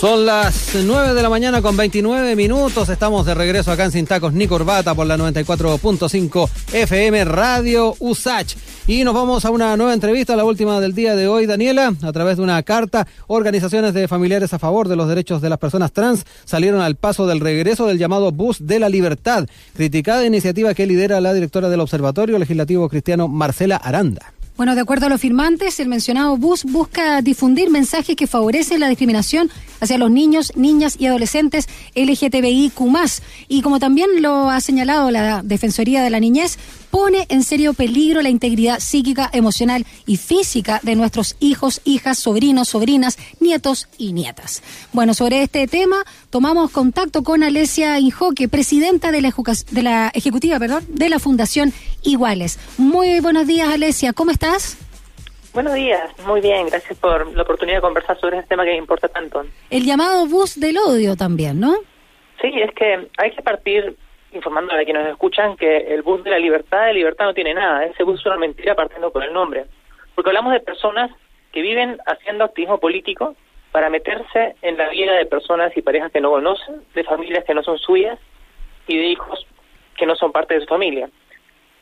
Son las 9 de la mañana con 29 minutos. Estamos de regreso acá en Sin Tacos ni Corbata por la 94.5 FM Radio USACH. Y nos vamos a una nueva entrevista, la última del día de hoy, Daniela. A través de una carta, organizaciones de familiares a favor de los derechos de las personas trans salieron al paso del regreso del llamado Bus de la Libertad, criticada iniciativa que lidera la directora del Observatorio Legislativo Cristiano, Marcela Aranda. Bueno, de acuerdo a los firmantes, el mencionado bus busca difundir mensajes que favorecen la discriminación hacia los niños, niñas y adolescentes LGTBIQ+. Y como también lo ha señalado la Defensoría de la Niñez, pone en serio peligro la integridad psíquica, emocional y física de nuestros hijos, hijas, sobrinos, sobrinas, nietos y nietas. Bueno, sobre este tema tomamos contacto con Alesia Injoque, presidenta de la, de la ejecutiva, perdón, de la Fundación Iguales. Muy buenos días, Alesia, ¿cómo estás? Buenos días, muy bien, gracias por la oportunidad de conversar sobre este tema que me importa tanto. El llamado bus del odio también, ¿no? Sí, es que hay que partir informando a quienes nos escuchan que el bus de la libertad de libertad no tiene nada, ese bus es una mentira partiendo por el nombre. Porque hablamos de personas que viven haciendo activismo político para meterse en la vida de personas y parejas que no conocen, de familias que no son suyas y de hijos que no son parte de su familia.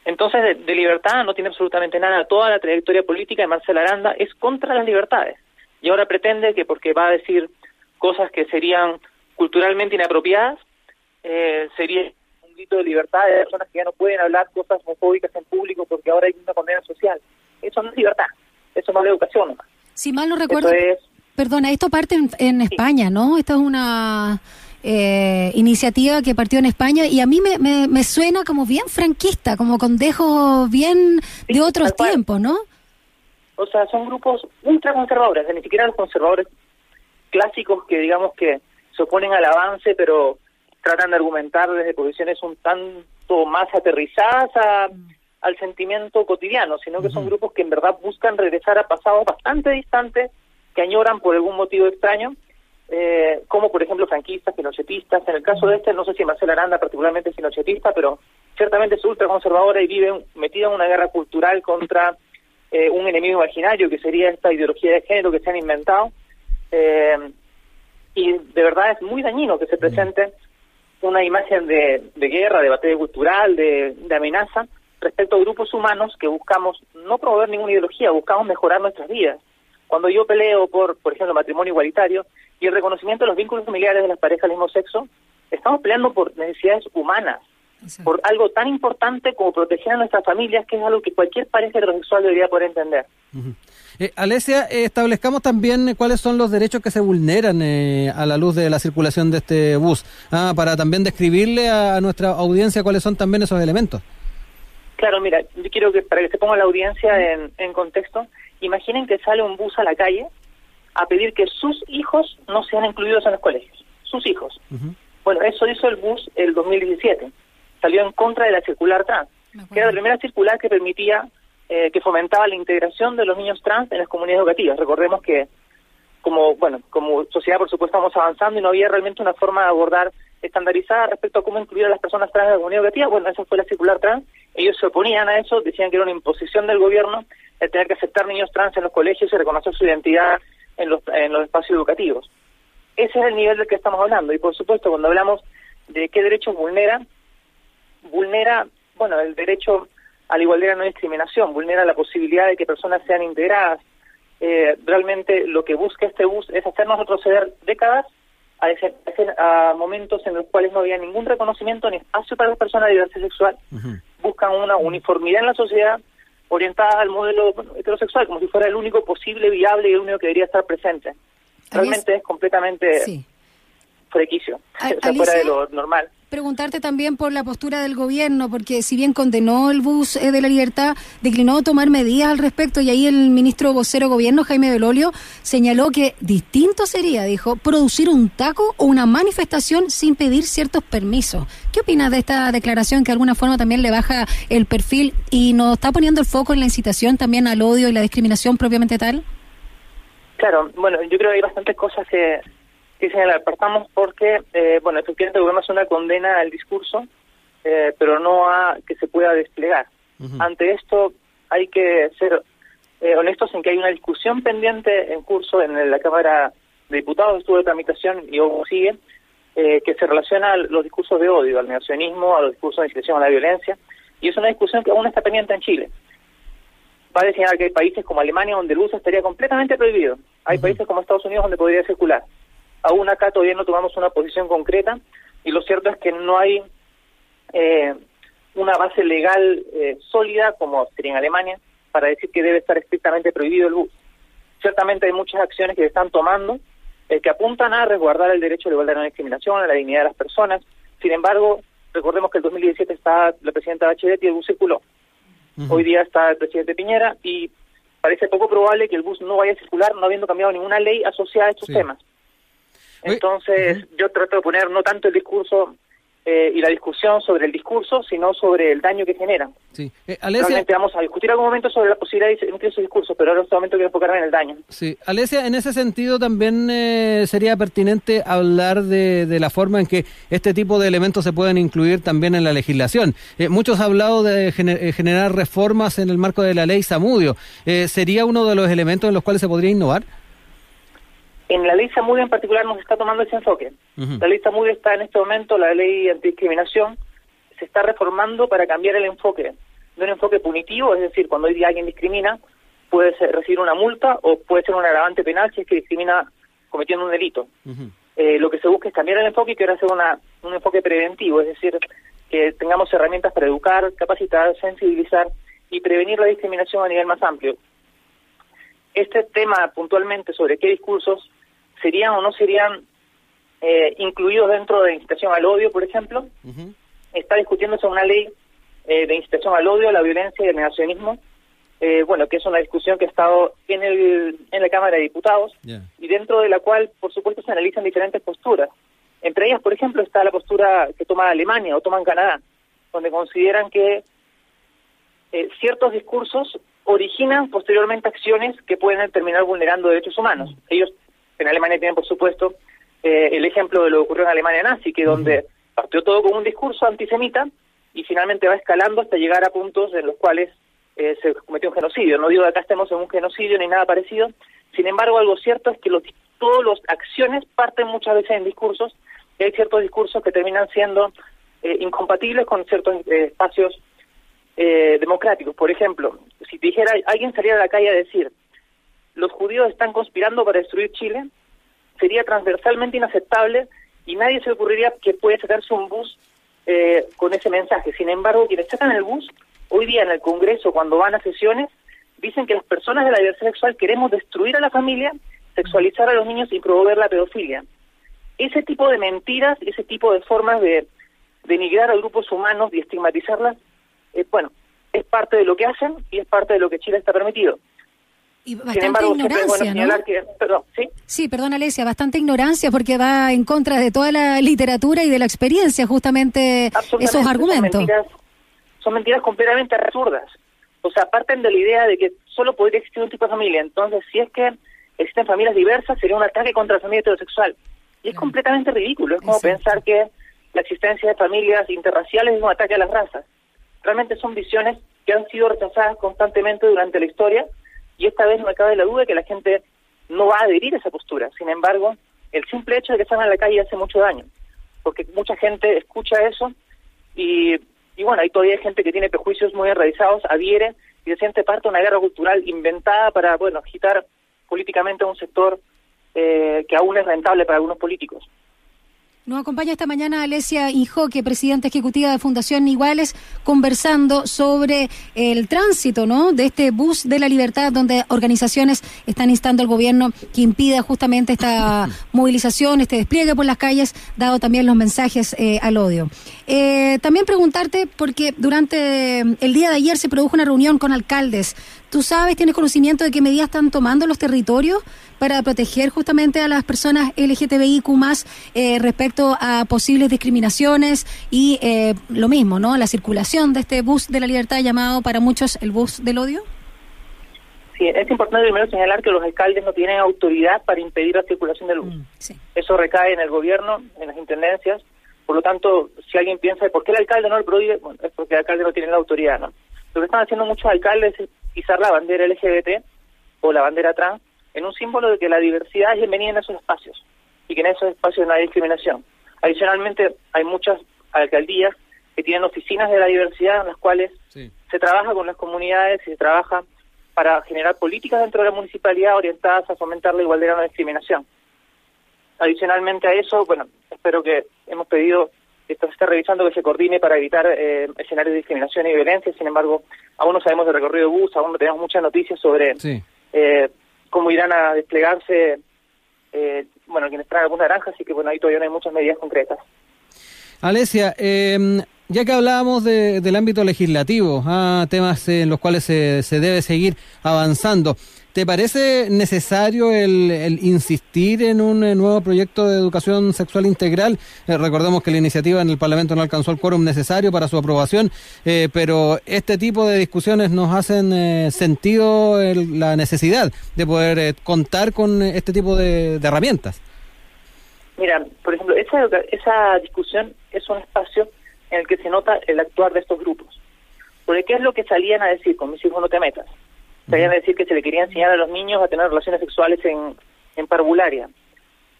Entonces, de, libertad no tiene absolutamente nada. Toda la trayectoria política de Marcela Aranda es contra las libertades. Y ahora pretende que porque va a decir cosas que serían culturalmente inapropiadas, eh, sería un grito de libertad de personas que ya no pueden hablar cosas homofóbicas en público porque ahora hay una condena social. Eso no es libertad, eso no es educación Si mal no recuerdo, perdona, esto parte en, España, ¿no? Esto es una eh, iniciativa que partió en España y a mí me, me, suena como bien franquista, como con dejos bien de otros tiempos, ¿no? O sea, son grupos ultraconservadores, ni siquiera los conservadores clásicos que digamos que se oponen al avance, pero tratan de argumentar desde posiciones un tanto más aterrizadas al sentimiento cotidiano, sino que son grupos que en verdad buscan regresar a pasados bastante distantes, que añoran por algún motivo extraño eh, como por ejemplo franquistas, pinochetistas. En el caso de este, no sé si Marcela Aranda particularmente es pero ciertamente es ultraconservadora y vive metida en una guerra cultural contra eh, un enemigo imaginario que sería esta ideología de género que se han inventado. Eh, y de verdad es muy dañino que se presente una imagen de, guerra, de batalla cultural, de amenaza respecto a grupos humanos que buscamos no promover ninguna ideología, buscamos mejorar nuestras vidas. Cuando yo peleo por, por ejemplo, matrimonio igualitario, y el reconocimiento de los vínculos familiares de las parejas del mismo sexo, estamos peleando por necesidades humanas, por algo tan importante como proteger a nuestras familias, que es algo que cualquier pareja heterosexual debería poder entender. Eh, Alesia, eh, establezcamos también cuáles son los derechos que se vulneran eh, a la luz de la circulación de este bus, ah, para también describirle a nuestra audiencia cuáles son también esos elementos. Claro, mira, yo quiero que para que se ponga la audiencia en, en contexto, imaginen que sale un bus a la calle a pedir que sus hijos no sean incluidos en los colegios. Sus hijos. Bueno, eso hizo el BUS el 2017. Salió en contra de la circular trans, que era la primera circular que permitía, eh, que fomentaba la integración de los niños trans en las comunidades educativas. Recordemos que como, bueno, como sociedad, por supuesto, estamos avanzando y no había realmente una forma de abordar estandarizada respecto a cómo incluir a las personas trans en la comunidad educativa. Bueno, esa fue la circular trans. Ellos se oponían a eso, decían que era una imposición del gobierno el tener que aceptar niños trans en los colegios y reconocer su identidad en los, en los espacios educativos. Ese es el nivel del que estamos hablando. Y por supuesto, cuando hablamos de qué derechos vulnera, vulnera, bueno, el derecho a la igualdad y no discriminación, vulnera la posibilidad de que personas sean integradas. Eh, realmente lo que busca este bus es hacernos retroceder décadas a, ese, a, momentos en los cuales no había ningún reconocimiento ni espacio para las personas de diversidad sexual. Buscan una uniformidad en la sociedad orientada al modelo heterosexual, como si fuera el único posible, viable y el único que debería estar presente. Realmente es completamente sí. frequicio, o sea, fuera de lo normal preguntarte también por la postura del gobierno, porque si bien condenó el bus eh, de la libertad, declinó tomar medidas al respecto y ahí el ministro vocero gobierno, Jaime Belolio, señaló que distinto sería, dijo, producir un taco o una manifestación sin pedir ciertos permisos. ¿Qué opinas de esta declaración que de alguna forma también le baja el perfil y nos está poniendo el foco en la incitación también al odio y la discriminación propiamente tal? Claro, bueno, yo creo que hay bastantes cosas que Sí, señalar, partamos porque, eh, bueno, efectivamente el una condena al discurso, eh, pero no a que se pueda desplegar. Ante esto hay que ser eh, honestos en que hay una discusión pendiente en curso en la Cámara de Diputados estuvo de tramitación y aún sigue, eh, que se relaciona a los discursos de odio, al negacionismo, a los discursos de incitación a la violencia, y es una discusión que aún está pendiente en Chile. Va a señalar que hay países como Alemania donde el uso estaría completamente prohibido. Hay países como Estados Unidos donde podría circular. Aún acá todavía no tomamos una posición concreta y lo cierto es que no hay eh, una base legal eh, sólida como sería en Alemania para decir que debe estar estrictamente prohibido el bus. Ciertamente hay muchas acciones que se están tomando eh, que apuntan a resguardar el derecho a la igualdad de no discriminación, a la dignidad de las personas. Sin embargo, recordemos que el 2017 está la presidenta Bachelet y el bus circuló. Hoy día está el presidente Piñera y parece poco probable que el bus no vaya a circular no habiendo cambiado ninguna ley asociada a estos temas. Entonces, yo trato de poner no tanto el discurso eh, y la discusión sobre el discurso, sino sobre el daño que genera. Sí. Eh, Realmente vamos a discutir algún momento sobre la posibilidad de emitir su discurso, pero ahora en este momento quiero enfocarme en el daño. Sí. Alesia, en ese sentido también eh, sería pertinente hablar de, de, la forma en que este tipo de elementos se pueden incluir también en la legislación. Eh, muchos han hablado de gener generar reformas en el marco de la ley Samudio. ¿Sería uno de los elementos en los cuales se podría innovar? En la ley Samudio en particular nos está tomando ese enfoque. La ley Samudio está en este momento, la ley antidiscriminación, se está reformando para cambiar el enfoque de un enfoque punitivo, es decir, cuando hoy día alguien discrimina, puede ser, recibir una multa o puede ser un agravante penal si es que discrimina cometiendo un delito. eh, lo que se busca es cambiar el enfoque y que ahora sea una, un enfoque preventivo, es decir, que tengamos herramientas para educar, capacitar, sensibilizar y prevenir la discriminación a nivel más amplio. Este tema puntualmente sobre qué discursos serían o no serían eh, incluidos dentro de incitación al odio, por ejemplo. Está discutiéndose una ley eh, de incitación al odio, la violencia y el negacionismo, eh, bueno, que es una discusión que ha estado en, el, en la Cámara de Diputados y dentro de la cual, por supuesto, se analizan diferentes posturas. Entre ellas, por ejemplo, está la postura que toma Alemania o toma Canadá, donde consideran que eh, ciertos discursos originan posteriormente acciones que pueden terminar vulnerando derechos humanos. Ellos en Alemania tienen, por supuesto, eh, el ejemplo de lo que ocurrió en Alemania nazi, que donde partió todo con un discurso antisemita y finalmente va escalando hasta llegar a puntos en los cuales eh, se cometió un genocidio. No digo que acá estemos en un genocidio ni nada parecido, sin embargo, algo cierto es que los, todas las acciones parten muchas veces en discursos y hay ciertos discursos que terminan siendo eh, incompatibles con ciertos eh, espacios eh, democráticos. Por ejemplo, si dijera alguien saliera a la calle a decir los judíos están conspirando para destruir Chile, sería transversalmente inaceptable y nadie se ocurriría que puede sacarse un bus eh, con ese mensaje. Sin embargo, quienes sacan el bus, hoy día en el Congreso, cuando van a sesiones, dicen que las personas de la diversidad sexual queremos destruir a la familia, sexualizar a los niños y promover la pedofilia. Ese tipo de mentiras, ese tipo de formas de denigrar a grupos humanos y estigmatizarlas, eh, bueno, es parte de lo que hacen y es parte de lo que Chile está permitido. Y bastante embargo, ignorancia, bueno ¿no? Que, perdón, ¿sí? sí, perdón, Alesia, bastante ignorancia porque va en contra de toda la literatura y de la experiencia, justamente esos argumentos. Son mentiras, son mentiras completamente absurdas. O sea, parten de la idea de que solo podría existir un tipo de familia. Entonces, si es que existen familias diversas, sería un ataque contra la familia heterosexual. Y es completamente ridículo. Es como Exacto. pensar que la existencia de familias interraciales es un ataque a las razas. Realmente son visiones que han sido rechazadas constantemente durante la historia y esta vez no me cabe la duda que la gente no va a adherir a esa postura. Sin embargo, el simple hecho de que salgan a la calle hace mucho daño, porque mucha gente escucha eso y, y bueno, hay todavía gente que tiene prejuicios muy enraizados, adhiere y se siente parte de una guerra cultural inventada para, bueno, agitar políticamente a un sector eh, que aún es rentable para algunos políticos. Nos acompaña esta mañana Alesia Injoque, presidenta ejecutiva de Fundación Iguales, conversando sobre el tránsito ¿no? de este bus de la libertad, donde organizaciones están instando al gobierno que impida justamente esta movilización, este despliegue por las calles, dado también los mensajes eh, al odio. Eh, también preguntarte, porque durante el día de ayer se produjo una reunión con alcaldes. ¿Tú sabes, tienes conocimiento de qué medidas están tomando los territorios para proteger justamente a las personas LGTBIQ más eh, respecto a posibles discriminaciones y eh, lo mismo, ¿no? La circulación de este bus de la libertad llamado para muchos el bus del odio. Sí, es importante primero señalar que los alcaldes no tienen autoridad para impedir la circulación del bus. Mm, sí. Eso recae en el gobierno, en las intendencias. Por lo tanto, si alguien piensa por qué el alcalde no lo prohíbe, bueno, es porque el alcalde no tiene la autoridad, ¿no? Lo que están haciendo muchos alcaldes es pisar la bandera LGBT o la bandera trans en un símbolo de que la diversidad es bienvenida en esos espacios y que en esos espacios no hay discriminación. Adicionalmente, hay muchas alcaldías que tienen oficinas de la diversidad en las cuales se trabaja con las comunidades y se trabaja para generar políticas dentro de la municipalidad orientadas a fomentar la igualdad y la discriminación. Adicionalmente a eso, bueno, espero que hemos pedido esto se está revisando que se coordine para evitar eh, escenarios de discriminación y violencia. Sin embargo, aún no sabemos del recorrido de bus, aún no tenemos muchas noticias sobre eh, cómo irán a desplegarse, eh, bueno, quienes traen alguna naranja, así que bueno, ahí todavía no hay muchas medidas concretas. Alesia, eh, ya que hablábamos del ámbito legislativo, ah, temas en los cuales se, se, debe seguir avanzando, ¿te parece necesario el, insistir en un eh, nuevo proyecto de educación sexual integral? Eh, recordemos que la iniciativa en el Parlamento no alcanzó el quórum necesario para su aprobación, eh, pero este tipo de discusiones nos hacen sentido la necesidad de poder contar con este tipo de, de, herramientas. Mira, por ejemplo, esa, esa discusión es un espacio en el que se nota el actuar de estos grupos. Porque ¿qué es lo que salían a decir con mis hijos no te metas? Salían a decir que se le quería enseñar a los niños a tener relaciones sexuales en, en parvularia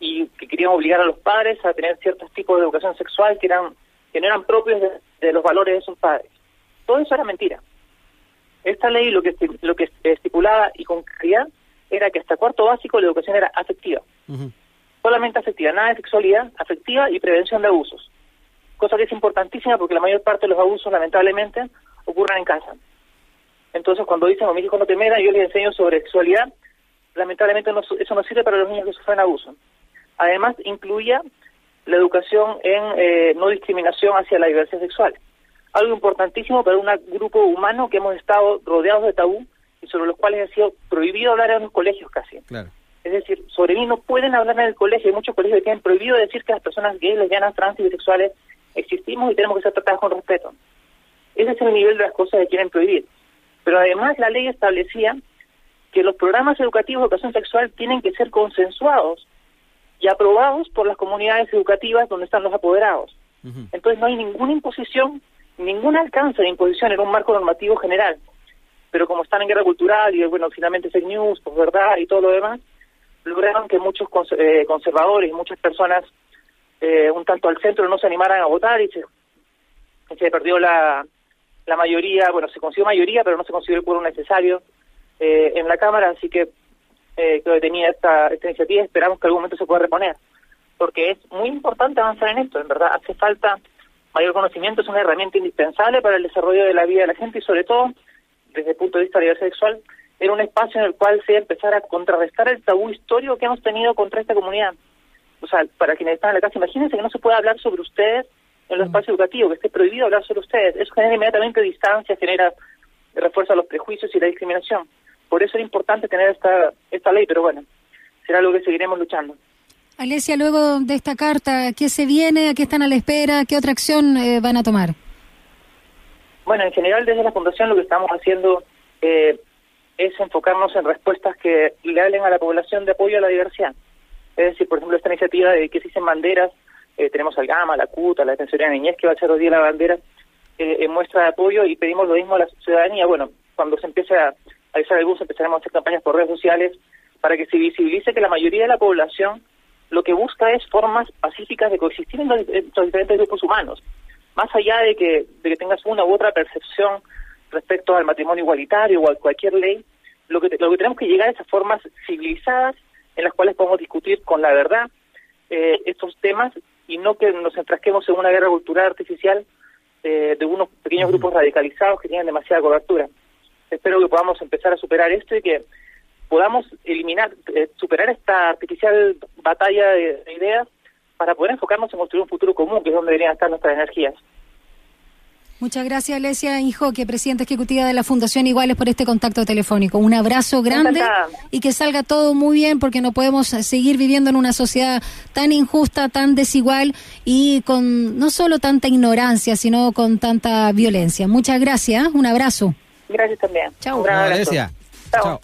y que querían obligar a los padres a tener ciertos tipos de educación sexual que eran que no eran propios de, los valores de sus padres. Todo eso era mentira. Esta ley lo que lo que estipulaba y con claridad era que hasta cuarto básico la educación era afectiva. Solamente afectiva, nada de sexualidad, afectiva y prevención de abusos cosa que es importantísima porque la mayor parte de los abusos, lamentablemente, ocurren en casa. Entonces, cuando dicen, a mis hijos no te metan, yo les enseño sobre sexualidad, lamentablemente eso no sirve para los niños que sufren abuso. Además, incluía la educación en eh, no discriminación hacia la diversidad sexual. Algo importantísimo para un grupo humano que hemos estado rodeados de tabú y sobre los cuales ha sido prohibido hablar en los colegios casi. Es decir, sobre mí no pueden hablar en el colegio. Hay muchos colegios que tienen prohibido decir que las personas gays, lesbianas, trans y bisexuales existimos y tenemos que ser tratados con respeto. Ese es el nivel de las cosas que quieren prohibir. Pero además la ley establecía que los programas educativos de educación sexual tienen que ser consensuados y aprobados por las comunidades educativas donde están los apoderados. Entonces no hay ninguna imposición, ningún alcance de imposición en un marco normativo general. Pero como están en guerra cultural y bueno, finalmente fake news, pues verdad y todo lo demás, lograron que muchos eh, conservadores y muchas personas eh, un tanto al centro no se animaran a votar y se, perdió la, la mayoría, bueno, se consiguió mayoría, pero no se consiguió el quórum necesario eh, en la Cámara, así que eh, que tenía esta, esta iniciativa esperamos que algún momento se pueda reponer, porque es muy importante avanzar en esto, en verdad, hace falta mayor conocimiento, es una herramienta indispensable para el desarrollo de la vida de la gente y sobre todo, desde el punto de vista de la diversidad sexual, era un espacio en el cual se empezar a contrarrestar el tabú histórico que hemos tenido contra esta comunidad o sea, para quienes están en la casa, imagínense que no se puede hablar sobre ustedes en los mm. espacios educativos, que esté prohibido hablar sobre ustedes. Eso genera inmediatamente distancia, genera refuerza los prejuicios y la discriminación. Por eso es importante tener esta, esta ley, pero bueno, será algo que seguiremos luchando. Alesia, luego de esta carta, ¿qué se viene? ¿A qué están a la espera? ¿Qué otra acción eh, van a tomar? Bueno, en general desde la Fundación lo que estamos haciendo eh, es enfocarnos en respuestas que le hablen a la población de apoyo a la diversidad. Es decir, por ejemplo, esta iniciativa de que se dicen banderas, eh, tenemos al GAMA, la CUTA, la Defensoría de Niñez, que va a ser hoy día la bandera eh, en muestra de apoyo y pedimos lo mismo a la ciudadanía. Bueno, cuando se empiece a avisar el bus, empezaremos a hacer campañas por redes sociales para que se visibilice que la mayoría de la población lo que busca es formas pacíficas de coexistir en los, diferentes grupos humanos. Más allá de que, de que tengas una u otra percepción respecto al matrimonio igualitario o a cualquier ley, lo que, lo que tenemos que llegar es a formas civilizadas en las cuales podemos discutir con la verdad eh, estos temas y no que nos enfrasquemos en una guerra cultural artificial eh, de unos pequeños grupos radicalizados que tienen demasiada cobertura. Espero que podamos empezar a superar esto y que podamos eliminar, eh, superar esta artificial batalla de ideas para poder enfocarnos en construir un futuro común, que es donde deberían estar nuestras energías. Muchas gracias, Alesia Injoque, presidenta ejecutiva de la Fundación Iguales, por este contacto telefónico. Un abrazo grande y que salga todo muy bien, porque no podemos seguir viviendo en una sociedad tan injusta, tan desigual y con no solo tanta ignorancia, sino con tanta violencia. Muchas gracias, un abrazo. Gracias también. Chao. Alesia. Chao.